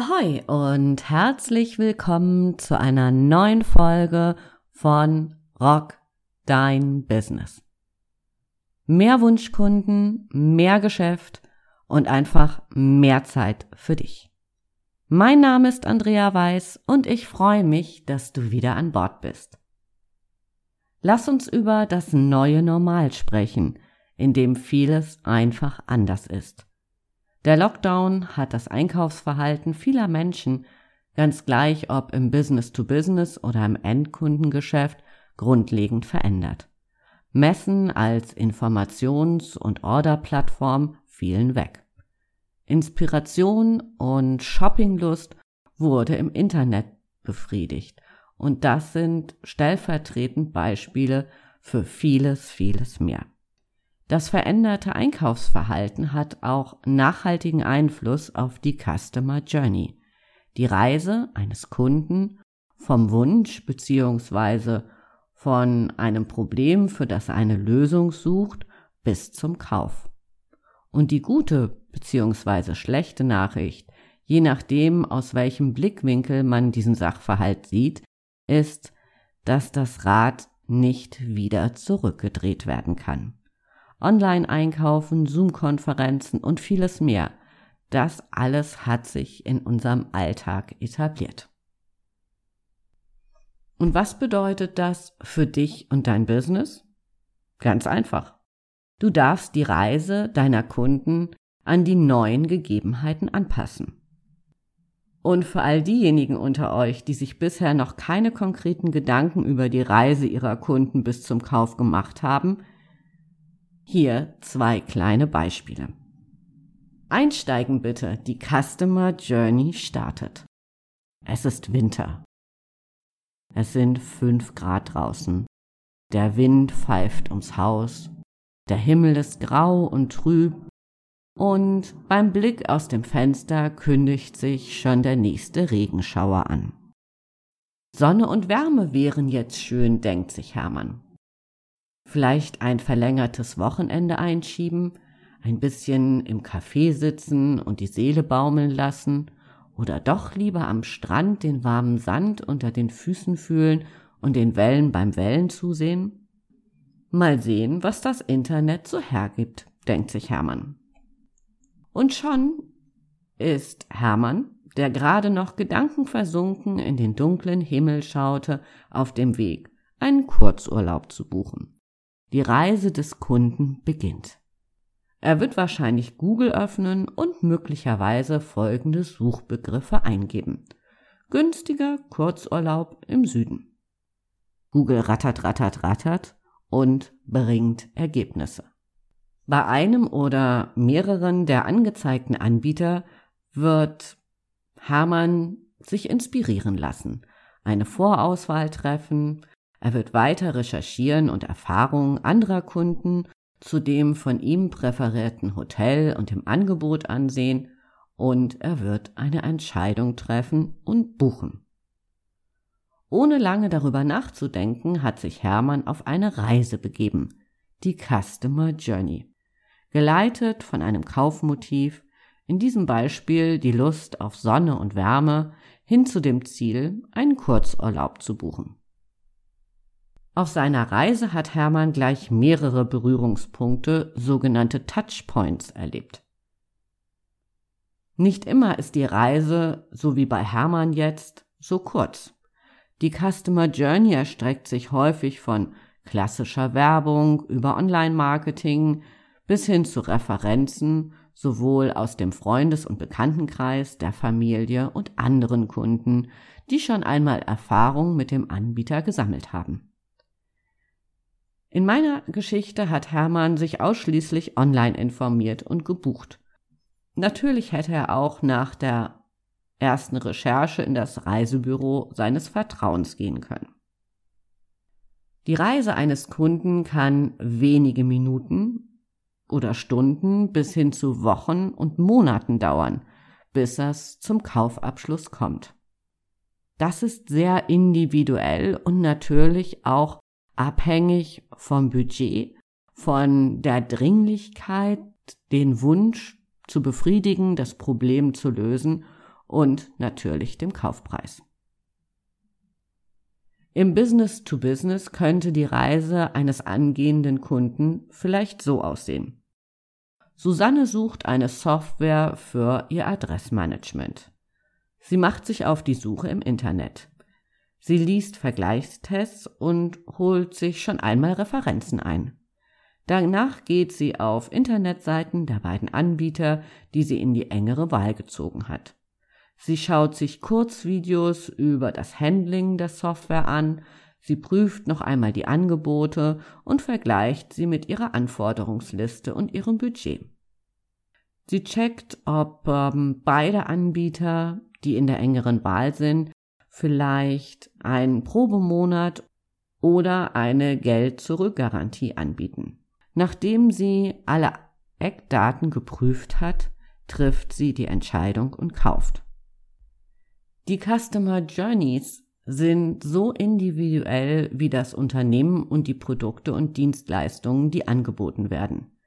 Ahoi und herzlich willkommen zu einer neuen Folge von Rock Dein Business. Mehr Wunschkunden, mehr Geschäft und einfach mehr Zeit für dich. Mein Name ist Andrea Weiß und ich freue mich, dass du wieder an Bord bist. Lass uns über das neue Normal sprechen, in dem vieles einfach anders ist. Der Lockdown hat das Einkaufsverhalten vieler Menschen, ganz gleich ob im Business-to-Business oder im Endkundengeschäft, grundlegend verändert. Messen als Informations- und Orderplattform fielen weg. Inspiration und Shoppinglust wurde im Internet befriedigt. Und das sind stellvertretend Beispiele für vieles, vieles mehr. Das veränderte Einkaufsverhalten hat auch nachhaltigen Einfluss auf die Customer Journey, die Reise eines Kunden vom Wunsch bzw. von einem Problem, für das eine Lösung sucht, bis zum Kauf. Und die gute bzw. schlechte Nachricht, je nachdem, aus welchem Blickwinkel man diesen Sachverhalt sieht, ist, dass das Rad nicht wieder zurückgedreht werden kann. Online-Einkaufen, Zoom-Konferenzen und vieles mehr. Das alles hat sich in unserem Alltag etabliert. Und was bedeutet das für dich und dein Business? Ganz einfach. Du darfst die Reise deiner Kunden an die neuen Gegebenheiten anpassen. Und für all diejenigen unter euch, die sich bisher noch keine konkreten Gedanken über die Reise ihrer Kunden bis zum Kauf gemacht haben, hier zwei kleine Beispiele. Einsteigen bitte, die Customer Journey startet. Es ist Winter. Es sind fünf Grad draußen. Der Wind pfeift ums Haus. Der Himmel ist grau und trüb. Und beim Blick aus dem Fenster kündigt sich schon der nächste Regenschauer an. Sonne und Wärme wären jetzt schön, denkt sich Hermann vielleicht ein verlängertes Wochenende einschieben, ein bisschen im Café sitzen und die Seele baumeln lassen oder doch lieber am Strand den warmen Sand unter den Füßen fühlen und den Wellen beim Wellen zusehen? Mal sehen, was das Internet so hergibt, denkt sich Hermann. Und schon ist Hermann, der gerade noch gedankenversunken in den dunklen Himmel schaute, auf dem Weg, einen Kurzurlaub zu buchen. Die Reise des Kunden beginnt. Er wird wahrscheinlich Google öffnen und möglicherweise folgende Suchbegriffe eingeben. Günstiger Kurzurlaub im Süden. Google rattert, rattert, rattert und bringt Ergebnisse. Bei einem oder mehreren der angezeigten Anbieter wird Hermann sich inspirieren lassen, eine Vorauswahl treffen, er wird weiter recherchieren und Erfahrungen anderer Kunden zu dem von ihm präferierten Hotel und dem Angebot ansehen und er wird eine Entscheidung treffen und buchen. Ohne lange darüber nachzudenken, hat sich Hermann auf eine Reise begeben, die Customer Journey, geleitet von einem Kaufmotiv, in diesem Beispiel die Lust auf Sonne und Wärme, hin zu dem Ziel, einen Kurzurlaub zu buchen. Auf seiner Reise hat Hermann gleich mehrere Berührungspunkte, sogenannte Touchpoints, erlebt. Nicht immer ist die Reise, so wie bei Hermann jetzt, so kurz. Die Customer Journey erstreckt sich häufig von klassischer Werbung über Online-Marketing bis hin zu Referenzen, sowohl aus dem Freundes- und Bekanntenkreis, der Familie und anderen Kunden, die schon einmal Erfahrung mit dem Anbieter gesammelt haben. In meiner Geschichte hat Hermann sich ausschließlich online informiert und gebucht. Natürlich hätte er auch nach der ersten Recherche in das Reisebüro seines Vertrauens gehen können. Die Reise eines Kunden kann wenige Minuten oder Stunden bis hin zu Wochen und Monaten dauern, bis es zum Kaufabschluss kommt. Das ist sehr individuell und natürlich auch abhängig vom Budget, von der Dringlichkeit, den Wunsch zu befriedigen, das Problem zu lösen und natürlich dem Kaufpreis. Im Business to Business könnte die Reise eines angehenden Kunden vielleicht so aussehen. Susanne sucht eine Software für ihr Adressmanagement. Sie macht sich auf die Suche im Internet. Sie liest Vergleichstests und holt sich schon einmal Referenzen ein. Danach geht sie auf Internetseiten der beiden Anbieter, die sie in die engere Wahl gezogen hat. Sie schaut sich Kurzvideos über das Handling der Software an, sie prüft noch einmal die Angebote und vergleicht sie mit ihrer Anforderungsliste und ihrem Budget. Sie checkt, ob ähm, beide Anbieter, die in der engeren Wahl sind, vielleicht einen Probemonat oder eine Geld-Zurück-Garantie anbieten. Nachdem sie alle Eckdaten geprüft hat, trifft sie die Entscheidung und kauft. Die Customer Journeys sind so individuell wie das Unternehmen und die Produkte und Dienstleistungen, die angeboten werden.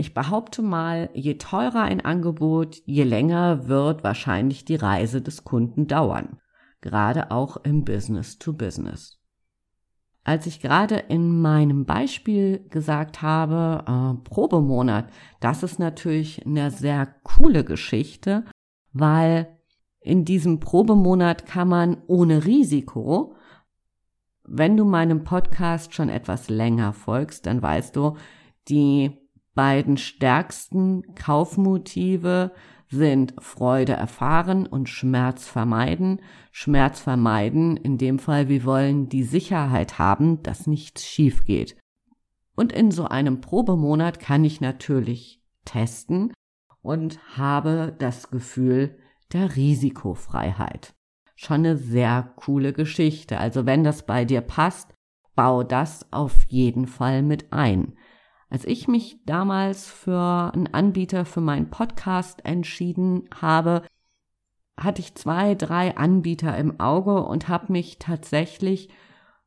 Ich behaupte mal, je teurer ein Angebot, je länger wird wahrscheinlich die Reise des Kunden dauern, gerade auch im Business to Business. Als ich gerade in meinem Beispiel gesagt habe, äh, Probemonat, das ist natürlich eine sehr coole Geschichte, weil in diesem Probemonat kann man ohne Risiko, wenn du meinem Podcast schon etwas länger folgst, dann weißt du, die beiden stärksten Kaufmotive sind Freude erfahren und Schmerz vermeiden. Schmerz vermeiden, in dem Fall, wir wollen die Sicherheit haben, dass nichts schief geht. Und in so einem Probemonat kann ich natürlich testen und habe das Gefühl der Risikofreiheit. Schon eine sehr coole Geschichte. Also wenn das bei dir passt, bau das auf jeden Fall mit ein. Als ich mich damals für einen Anbieter für meinen Podcast entschieden habe, hatte ich zwei, drei Anbieter im Auge und habe mich tatsächlich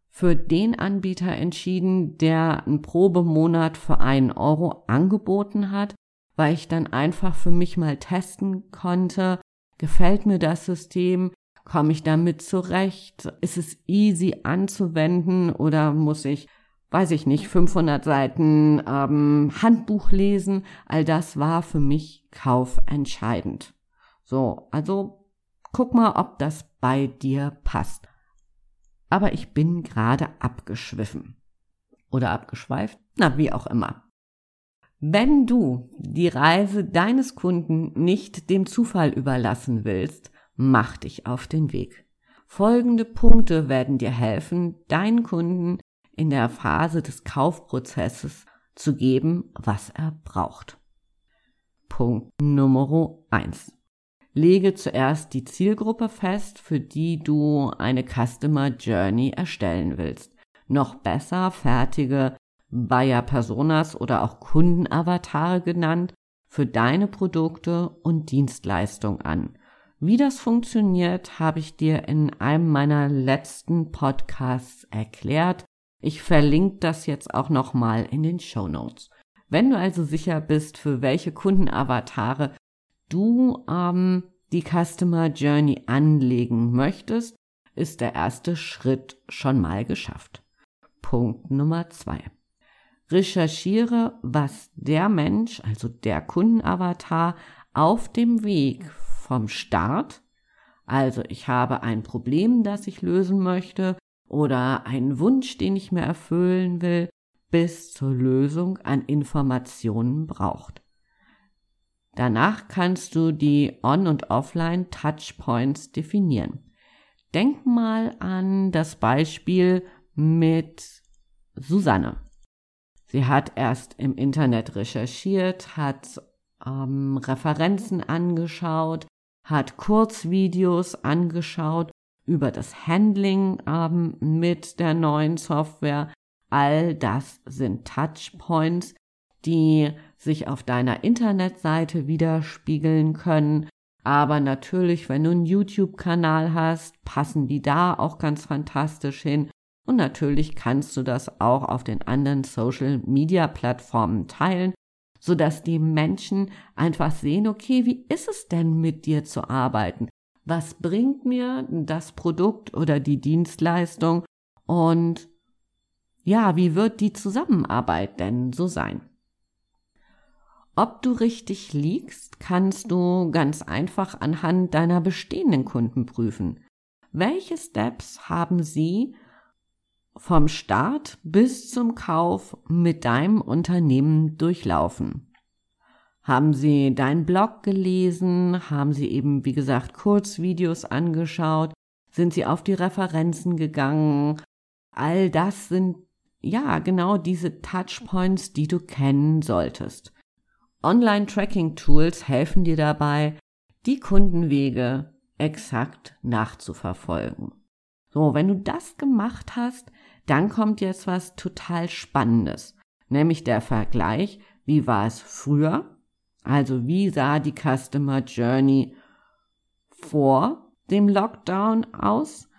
für den Anbieter entschieden, der einen Probemonat für einen Euro angeboten hat, weil ich dann einfach für mich mal testen konnte, gefällt mir das System, komme ich damit zurecht, ist es easy anzuwenden oder muss ich weiß ich nicht, 500 Seiten ähm, Handbuch lesen, all das war für mich kaufentscheidend. So, also guck mal, ob das bei dir passt. Aber ich bin gerade abgeschwiffen. Oder abgeschweift, na, wie auch immer. Wenn du die Reise deines Kunden nicht dem Zufall überlassen willst, mach dich auf den Weg. Folgende Punkte werden dir helfen, deinen Kunden in der Phase des Kaufprozesses zu geben, was er braucht. Punkt Nummer eins: Lege zuerst die Zielgruppe fest, für die du eine Customer Journey erstellen willst. Noch besser fertige Buyer Personas oder auch Kundenavatare genannt für deine Produkte und Dienstleistungen an. Wie das funktioniert, habe ich dir in einem meiner letzten Podcasts erklärt. Ich verlinke das jetzt auch nochmal in den Show Notes. Wenn du also sicher bist, für welche Kundenavatare du ähm, die Customer Journey anlegen möchtest, ist der erste Schritt schon mal geschafft. Punkt Nummer zwei. Recherchiere, was der Mensch, also der Kundenavatar, auf dem Weg vom Start, also ich habe ein Problem, das ich lösen möchte, oder einen Wunsch, den ich mir erfüllen will, bis zur Lösung an Informationen braucht. Danach kannst du die On- und Offline-Touchpoints definieren. Denk mal an das Beispiel mit Susanne. Sie hat erst im Internet recherchiert, hat ähm, Referenzen angeschaut, hat Kurzvideos angeschaut über das Handling ähm, mit der neuen Software. All das sind Touchpoints, die sich auf deiner Internetseite widerspiegeln können. Aber natürlich, wenn du einen YouTube-Kanal hast, passen die da auch ganz fantastisch hin. Und natürlich kannst du das auch auf den anderen Social-Media-Plattformen teilen, sodass die Menschen einfach sehen, okay, wie ist es denn mit dir zu arbeiten? Was bringt mir das Produkt oder die Dienstleistung? Und ja, wie wird die Zusammenarbeit denn so sein? Ob du richtig liegst, kannst du ganz einfach anhand deiner bestehenden Kunden prüfen. Welche Steps haben sie vom Start bis zum Kauf mit deinem Unternehmen durchlaufen? Haben Sie deinen Blog gelesen? Haben Sie eben, wie gesagt, Kurzvideos angeschaut? Sind Sie auf die Referenzen gegangen? All das sind ja genau diese Touchpoints, die du kennen solltest. Online-Tracking-Tools helfen dir dabei, die Kundenwege exakt nachzuverfolgen. So, wenn du das gemacht hast, dann kommt jetzt was total Spannendes, nämlich der Vergleich, wie war es früher, also wie sah die Customer Journey vor dem Lockdown aus?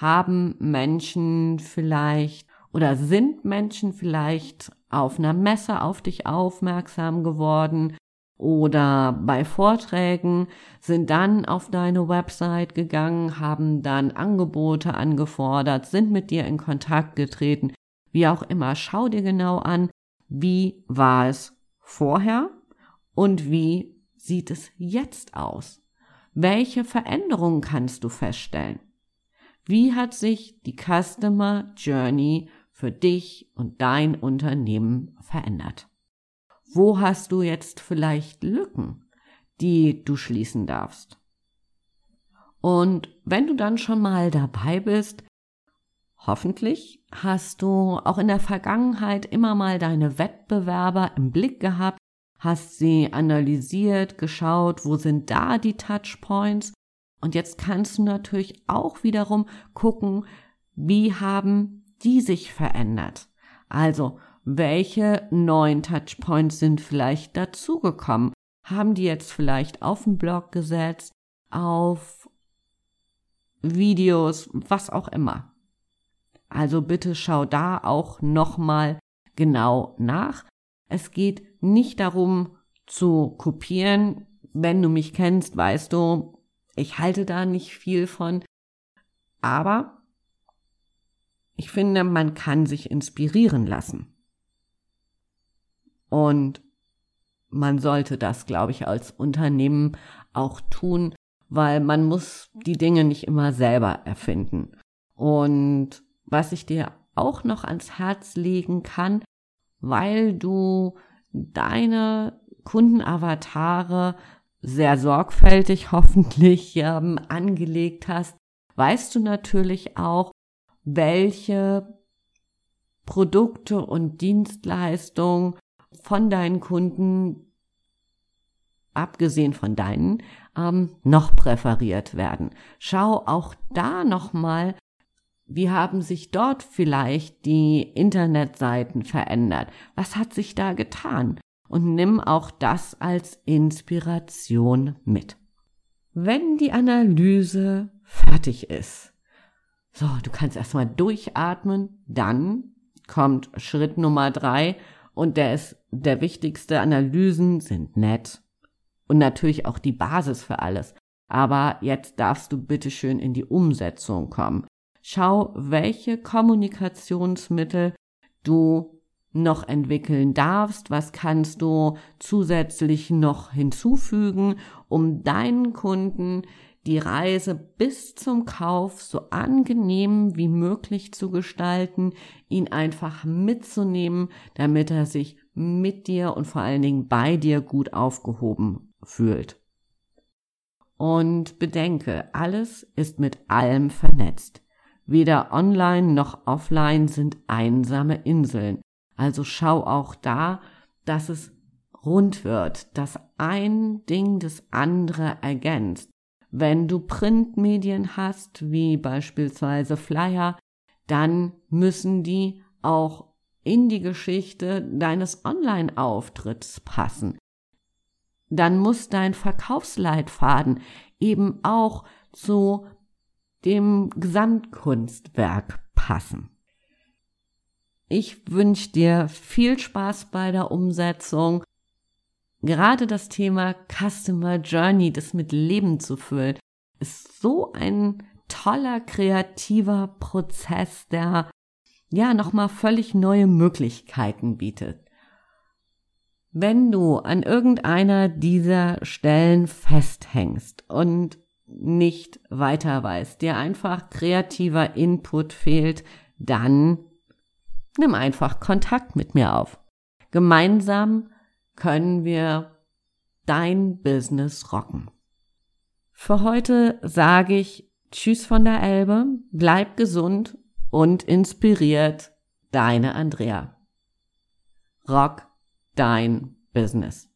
Haben Menschen vielleicht oder sind Menschen vielleicht auf einer Messe auf dich aufmerksam geworden oder bei Vorträgen, sind dann auf deine Website gegangen, haben dann Angebote angefordert, sind mit dir in Kontakt getreten, wie auch immer. Schau dir genau an, wie war es vorher und wie sieht es jetzt aus? Welche Veränderungen kannst du feststellen? Wie hat sich die Customer Journey für dich und dein Unternehmen verändert? Wo hast du jetzt vielleicht Lücken, die du schließen darfst? Und wenn du dann schon mal dabei bist, hoffentlich hast du auch in der Vergangenheit immer mal deine Wettbewerber im Blick gehabt, hast sie analysiert, geschaut, wo sind da die Touchpoints und jetzt kannst du natürlich auch wiederum gucken, wie haben die sich verändert. Also, welche neuen Touchpoints sind vielleicht dazugekommen? Haben die jetzt vielleicht auf den Blog gesetzt, auf Videos, was auch immer? Also bitte schau da auch nochmal genau nach. Es geht nicht darum zu kopieren. Wenn du mich kennst, weißt du, ich halte da nicht viel von. Aber ich finde, man kann sich inspirieren lassen. Und man sollte das, glaube ich, als Unternehmen auch tun, weil man muss die Dinge nicht immer selber erfinden. Und was ich dir auch noch ans Herz legen kann, weil du deine Kundenavatare sehr sorgfältig hoffentlich ähm, angelegt hast, weißt du natürlich auch, welche Produkte und Dienstleistungen von deinen Kunden, abgesehen von deinen, ähm, noch präferiert werden. Schau auch da nochmal, wie haben sich dort vielleicht die Internetseiten verändert? Was hat sich da getan? Und nimm auch das als Inspiration mit. Wenn die Analyse fertig ist, so, du kannst erstmal durchatmen, dann kommt Schritt Nummer drei und der ist der wichtigste. Analysen sind nett und natürlich auch die Basis für alles. Aber jetzt darfst du bitte schön in die Umsetzung kommen. Schau, welche Kommunikationsmittel du noch entwickeln darfst, was kannst du zusätzlich noch hinzufügen, um deinen Kunden die Reise bis zum Kauf so angenehm wie möglich zu gestalten, ihn einfach mitzunehmen, damit er sich mit dir und vor allen Dingen bei dir gut aufgehoben fühlt. Und bedenke, alles ist mit allem vernetzt. Weder online noch offline sind einsame Inseln. Also schau auch da, dass es rund wird, dass ein Ding das andere ergänzt. Wenn du Printmedien hast, wie beispielsweise Flyer, dann müssen die auch in die Geschichte deines Online-Auftritts passen. Dann muss dein Verkaufsleitfaden eben auch zu dem Gesamtkunstwerk passen. Ich wünsche dir viel Spaß bei der Umsetzung gerade das Thema Customer Journey, das mit Leben zu füllen, ist so ein toller kreativer Prozess, der ja nochmal völlig neue Möglichkeiten bietet. Wenn du an irgendeiner dieser Stellen festhängst und nicht weiter weißt, dir einfach kreativer Input fehlt, dann nimm einfach Kontakt mit mir auf. Gemeinsam können wir dein Business rocken. Für heute sage ich Tschüss von der Elbe, bleib gesund und inspiriert, deine Andrea. Rock dein Business.